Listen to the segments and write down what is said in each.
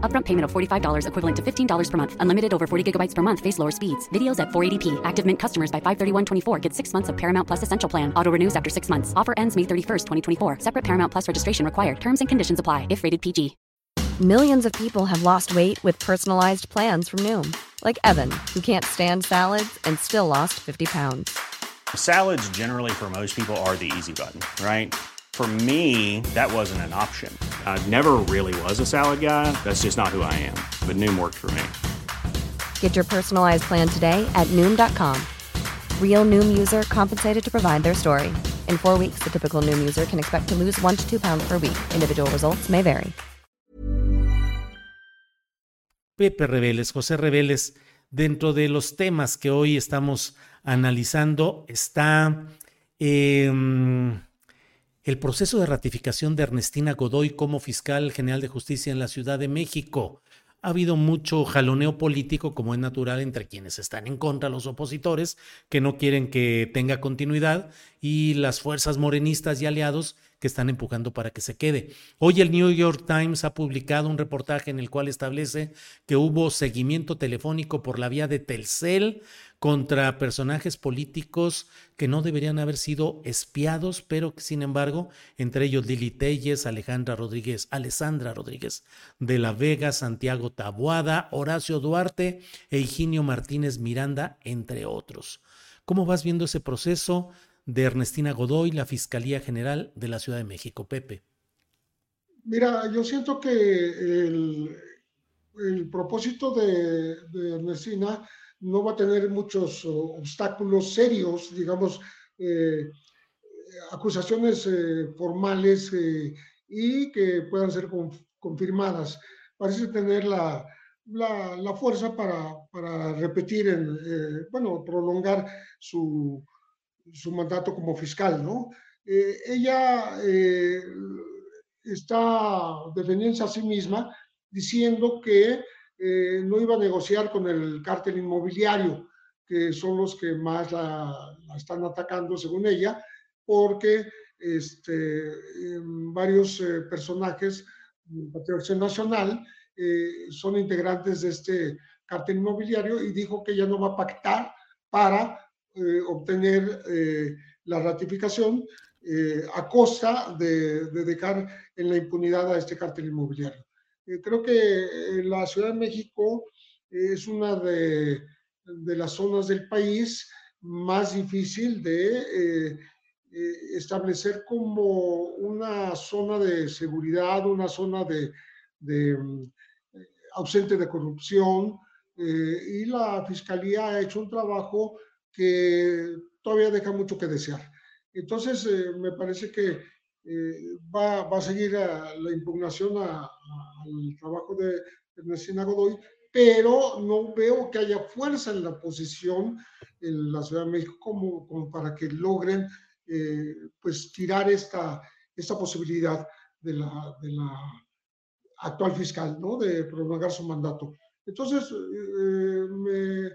Upfront payment of $45 equivalent to $15 per month. Unlimited over 40 gigabytes per month. Face lower speeds. Videos at 480p. Active Mint customers by 531.24 get six months of Paramount Plus Essential Plan. Auto renews after six months. Offer ends May 31st, 2024. Separate Paramount Plus registration required. Terms and conditions apply if rated PG. Millions of people have lost weight with personalized plans from Noom. Like Evan, who can't stand salads and still lost 50 pounds. Salads generally for most people are the easy button, right? For me, that wasn't an option. I never really was a salad guy. That's just not who I am. But Noom worked for me. Get your personalized plan today at Noom.com. Real Noom user compensated to provide their story. In four weeks, the typical Noom user can expect to lose one to two pounds per week. Individual results may vary. Pepe Reveles, José Reveles, dentro de los temas que hoy estamos analizando está eh, el proceso de ratificación de Ernestina Godoy como fiscal general de justicia en la Ciudad de México. Ha habido mucho jaloneo político, como es natural, entre quienes están en contra, los opositores, que no quieren que tenga continuidad, y las fuerzas morenistas y aliados que están empujando para que se quede. Hoy el New York Times ha publicado un reportaje en el cual establece que hubo seguimiento telefónico por la vía de Telcel contra personajes políticos que no deberían haber sido espiados, pero que sin embargo, entre ellos Lili Telles, Alejandra Rodríguez, Alessandra Rodríguez de la Vega, Santiago Tabuada, Horacio Duarte e Higinio Martínez Miranda, entre otros. ¿Cómo vas viendo ese proceso? de Ernestina Godoy, la Fiscalía General de la Ciudad de México. Pepe. Mira, yo siento que el, el propósito de, Ernestina no va a tener muchos obstáculos serios, digamos, eh, acusaciones eh, formales eh, y que puedan ser confirmadas. Parece tener la, la, fuerza para, para repetir, en, eh, bueno, prolongar su, su mandato como fiscal, ¿no? Eh, ella eh, está defendiendo a sí misma diciendo que eh, no iba a negociar con el cártel inmobiliario, que son los que más la, están atacando, según ella, porque este, varios personajes del Acción Nacional son integrantes de este cártel inmobiliario y dijo que ella no va a pactar para eh, obtener eh, la ratificación eh, a costa de, de, dejar en la impunidad a este cártel inmobiliario. Creo que la Ciudad de México es una de, de las zonas del país más difícil de establecer como una zona de seguridad, una zona de, de ausente de corrupción, y la Fiscalía ha hecho un trabajo que todavía deja mucho que desear. Entonces, eh, me parece que eh, va, va, a seguir a la impugnación al trabajo de Ernestina Godoy, pero no veo que haya fuerza en la oposición en la Ciudad de México como, para que logren eh, pues tirar esta, esta posibilidad de la, actual fiscal, ¿no? De prolongar su mandato. Entonces, me,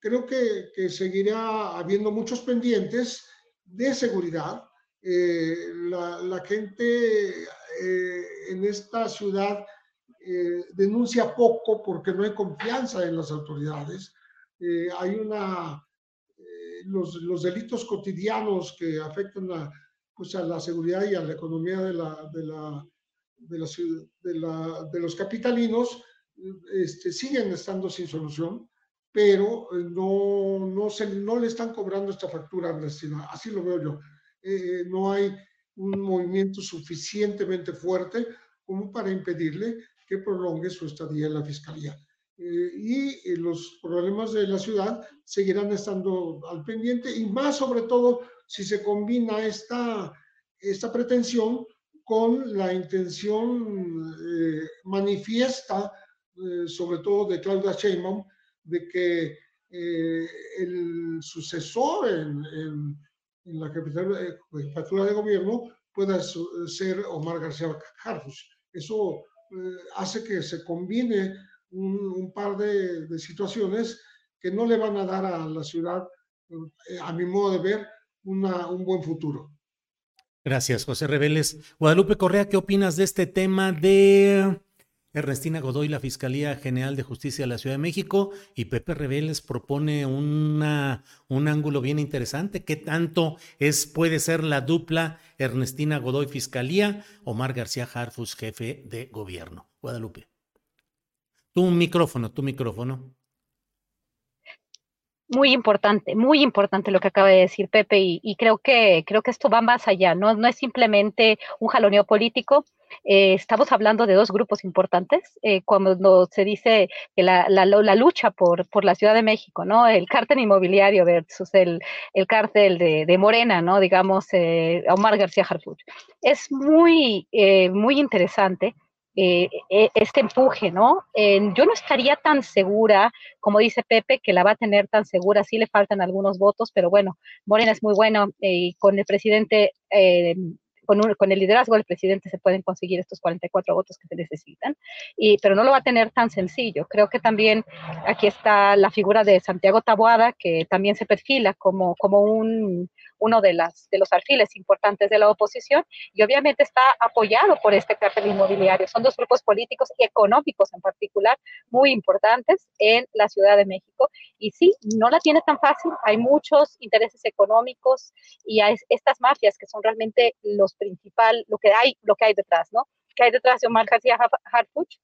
creo que, seguirá habiendo muchos pendientes de seguridad. La, gente en esta ciudad denuncia poco porque no hay confianza en las autoridades. hay una los, los, delitos cotidianos que afectan a, pues a la seguridad y a la economía de, la, de, la, de, la, de, la, de los capitalinos este, siguen estando sin solución, pero eh, no, no, se, no le están cobrando esta factura a Así lo veo yo. Eh, no hay un movimiento suficientemente fuerte como para impedirle que prolongue su estadía en la fiscalía. Eh, y los problemas de la ciudad seguirán estando al pendiente y más sobre todo si se combina esta, esta pretensión con la intención eh, manifiesta, eh, sobre todo de Claudia Sheinbaum, de que el sucesor en, en, la jefatura de gobierno pueda ser Omar García Harfus. Eso hace que se combine un, par de, situaciones que no le van a dar a la ciudad, eh, a mi modo de ver, un buen futuro. Gracias, José Reveles. Guadalupe Correa, ¿qué opinas de este tema de Ernestina Godoy, la Fiscalía General de Justicia de la Ciudad de México? Y Pepe Reveles propone una, un ángulo bien interesante. ¿Qué tanto es, puede ser la dupla Ernestina Godoy Fiscalía, Omar García Harfus, jefe de gobierno? Guadalupe. Tu micrófono, tu micrófono. Muy importante, muy importante lo que acaba de decir Pepe y, creo que creo que esto va más allá, no, no es simplemente un jaloneo político. Eh, estamos hablando de dos grupos importantes eh, cuando se dice que la, la, la, lucha por, por la Ciudad de México, ¿no? El cártel inmobiliario versus el, el cártel de, de Morena, ¿no? Digamos, eh, Omar García Harfuch. Es muy, eh, muy interesante eh, e, este empuje, ¿no? yo no estaría tan segura, como dice Pepe, que la va a tener tan segura, sí le faltan algunos votos, pero bueno, Morena es muy bueno eh, y con el presidente, con, el liderazgo del presidente se pueden conseguir estos 44 votos que se necesitan, y, pero no lo va a tener tan sencillo. Creo que también aquí está la figura de Santiago Taboada, que también se perfila como, como un uno de, las, de los alfiles importantes de la oposición y obviamente está apoyado por este cártel inmobiliario. Son dos grupos políticos y económicos en particular muy importantes en la Ciudad de México y sí, no la tiene tan fácil, hay muchos intereses económicos y hay estas mafias que son realmente los principal, lo que hay, lo que hay detrás, ¿no? ¿Qué hay detrás de Omar García Harfuch?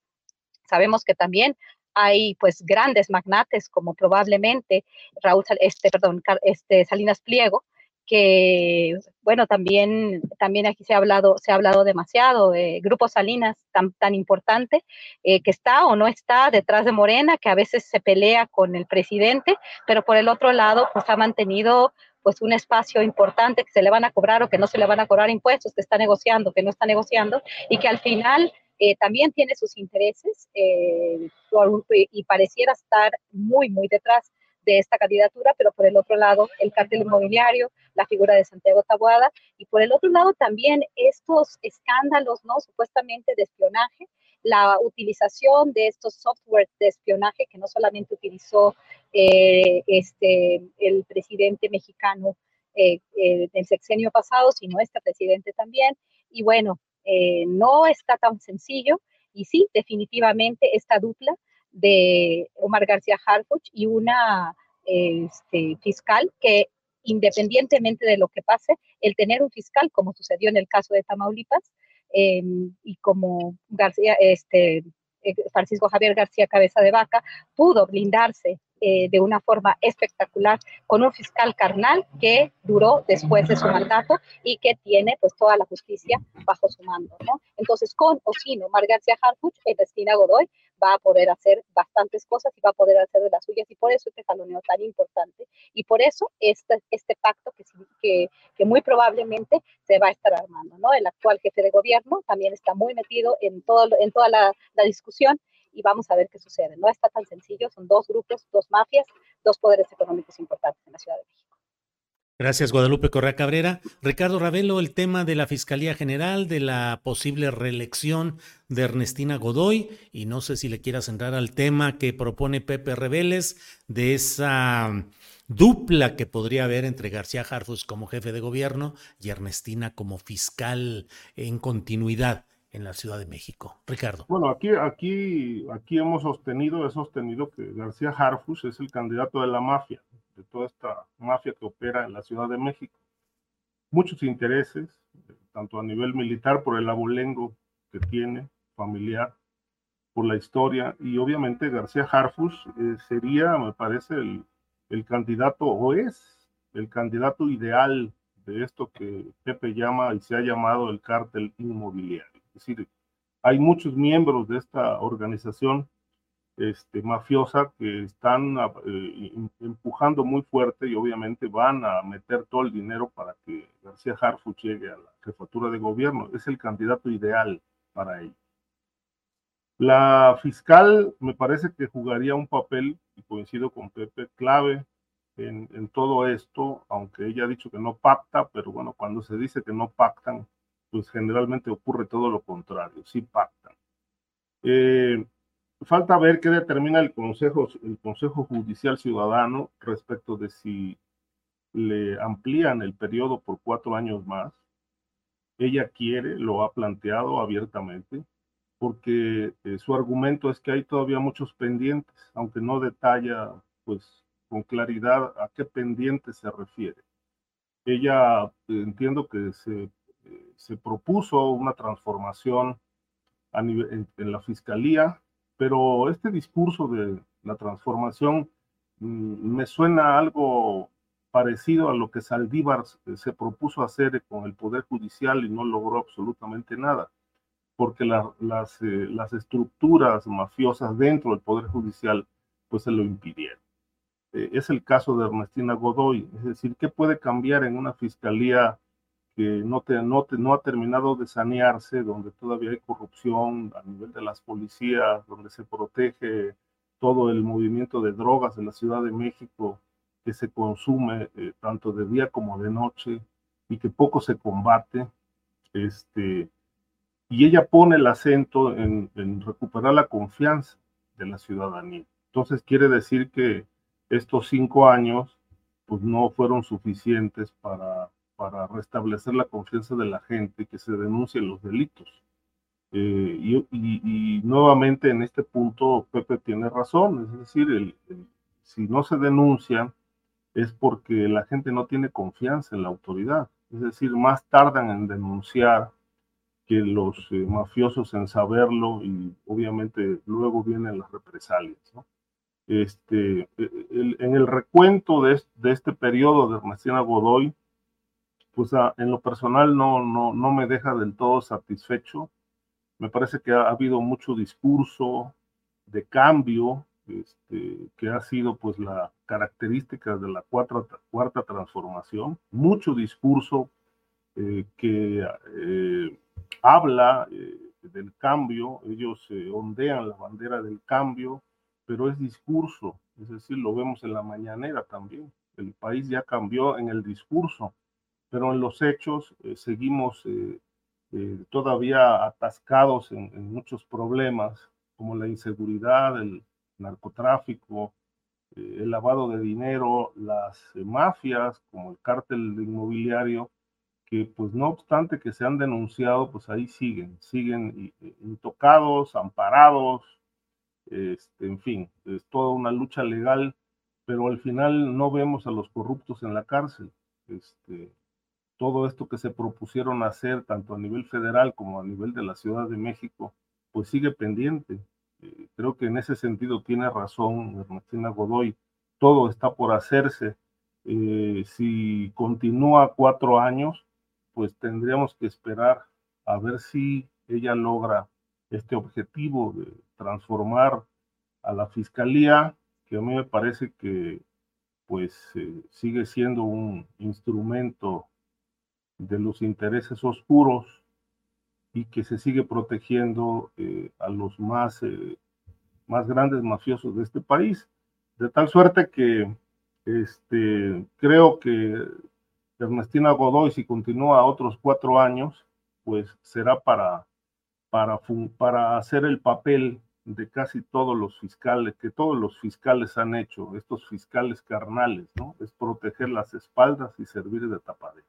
Sabemos que también hay pues grandes magnates como probablemente Raúl, este, perdón, este Salinas Pliego, que, bueno, también, también aquí se ha hablado, se ha hablado demasiado, de Grupo Salinas, tan, tan importante, eh, que está o no está detrás de Morena, que a veces se pelea con el presidente, pero por el otro lado, pues ha mantenido pues un espacio importante que se le van a cobrar o que no se le van a cobrar impuestos, que está negociando, que no está negociando, y que al final eh, también tiene sus intereses eh, y pareciera estar muy, muy detrás de esta candidatura, pero por el otro lado el cártel inmobiliario, la figura de Santiago Taboada y por el otro lado también estos escándalos, ¿no? Supuestamente de espionaje, la utilización de estos softwares de espionaje que no solamente utilizó eh, este, el presidente mexicano eh, eh, del sexenio pasado, sino este presidente también. Y bueno, no está tan sencillo y sí, definitivamente esta dupla de Omar García Harfuch y una este, fiscal que independientemente de lo que pase, el tener un fiscal, como sucedió en el caso de Tamaulipas, em, y como García, este, eh, Francisco Javier García Cabeza de Vaca, pudo blindarse eh, de una forma espectacular con un fiscal carnal que duró después de su mandato y que tiene pues toda la justicia bajo su mando. Entonces, con o sin Omar García Harfuch, Ernestina Godoy va a poder hacer bastantes cosas y va a poder hacer de las suyas y por eso este jaloneo tan importante y por eso este, este pacto que, que, muy probablemente se va a estar armando. El actual jefe de gobierno también está muy metido en, todo, en toda la, la discusión y vamos a ver qué sucede. No está tan sencillo, son dos grupos, dos mafias, dos poderes económicos importantes en la Ciudad de México. Gracias, Guadalupe Correa Cabrera. Ricardo Ravelo, el tema de la Fiscalía General, de la posible reelección de Ernestina Godoy, y no sé si le quieras entrar al tema que propone Pepe Reveles de esa dupla que podría haber entre García Harfus como jefe de gobierno y Ernestina como fiscal en continuidad en la Ciudad de México. Ricardo. Bueno, aquí, aquí, aquí hemos sostenido, he sostenido que García Harfus es el candidato de la mafia de toda esta mafia que opera en la Ciudad de México. Muchos intereses, tanto a nivel militar por el abolengo que tiene, familiar, por la historia, y obviamente García Harfus eh, sería, me parece, el, el candidato, o es el candidato ideal de esto que Pepe llama y se ha llamado el cártel inmobiliario. Es decir, hay muchos miembros de esta organización este, mafiosa que están eh, empujando muy fuerte y obviamente van a meter todo el dinero para que García Harfuch llegue a la jefatura de gobierno. Es el candidato ideal para ello. La fiscal me parece que jugaría un papel, y coincido con Pepe, clave en, en, todo esto, aunque ella ha dicho que no pacta, pero bueno, cuando se dice que no pactan, pues generalmente ocurre todo lo contrario, sí pactan. Eh, falta ver qué determina el Consejo, el Consejo Judicial Ciudadano respecto de si le amplían el periodo por cuatro años más. Ella quiere, lo ha planteado abiertamente, porque eh, su argumento es que hay todavía muchos pendientes, aunque no detalla pues con claridad a qué pendientes se refiere. Ella eh, entiendo que se, eh, se propuso una transformación en la fiscalía pero este discurso de la transformación mm, me suena algo parecido a lo que Saldívar se propuso hacer con el Poder Judicial y no logró absolutamente nada, porque las, eh, las estructuras mafiosas dentro del Poder Judicial pues se lo impidieron. Eh, es el caso de Ernestina Godoy, es decir, ¿qué puede cambiar en una fiscalía no, te, no, no ha terminado de sanearse, donde todavía hay corrupción a nivel de las policías, donde se protege todo el movimiento de drogas en la Ciudad de México que se consume eh, tanto de día como de noche y que poco se combate. Este, y ella pone el acento en, en recuperar la confianza de la ciudadanía. Entonces quiere decir que estos cinco años pues no fueron suficientes para para restablecer la confianza de la gente, que se denuncien los delitos. Eh, y, nuevamente en este punto Pepe tiene razón, es decir, si no se denuncia es porque la gente no tiene confianza en la autoridad, es decir, más tardan en denunciar que los eh, mafiosos en saberlo y obviamente luego vienen las represalias. Este, e, en el recuento de, de este periodo de Ernestina Godoy, pues en lo personal no, no, no me deja del todo satisfecho. Me parece que ha, habido mucho discurso de cambio, este, que ha sido pues la característica de la cuarta, cuarta transformación, mucho discurso eh, que eh, habla eh, del cambio, ellos ondean la bandera del cambio, pero es discurso, es decir, lo vemos en la mañanera también. El país ya cambió en el discurso, pero en los hechos eh, seguimos eh, eh, todavía atascados en, muchos problemas como la inseguridad, el narcotráfico, el lavado de dinero, las mafias como el cártel inmobiliario, que pues no obstante que se han denunciado, pues ahí siguen, siguen intocados, amparados, este, en fin, es toda una lucha legal, pero al final no vemos a los corruptos en la cárcel. Este, todo esto que se propusieron hacer, tanto a nivel federal como a nivel de la Ciudad de México, pues sigue pendiente. Eh, creo que en ese sentido tiene razón Ernestina Godoy. Todo está por hacerse. Eh, si continúa cuatro años, pues tendríamos que esperar a ver si ella logra este objetivo de transformar a la fiscalía, que a mí me parece que pues eh, sigue siendo un instrumento de los intereses oscuros y que se sigue protegiendo eh, a los más, eh, más grandes mafiosos de este país. De tal suerte que este, creo que Ernestina Godoy, si continúa otros cuatro años, pues será para, para, para hacer el papel de casi todos los fiscales, que todos los fiscales han hecho, estos fiscales carnales, ¿no? Es proteger las espaldas y servir de tapadera.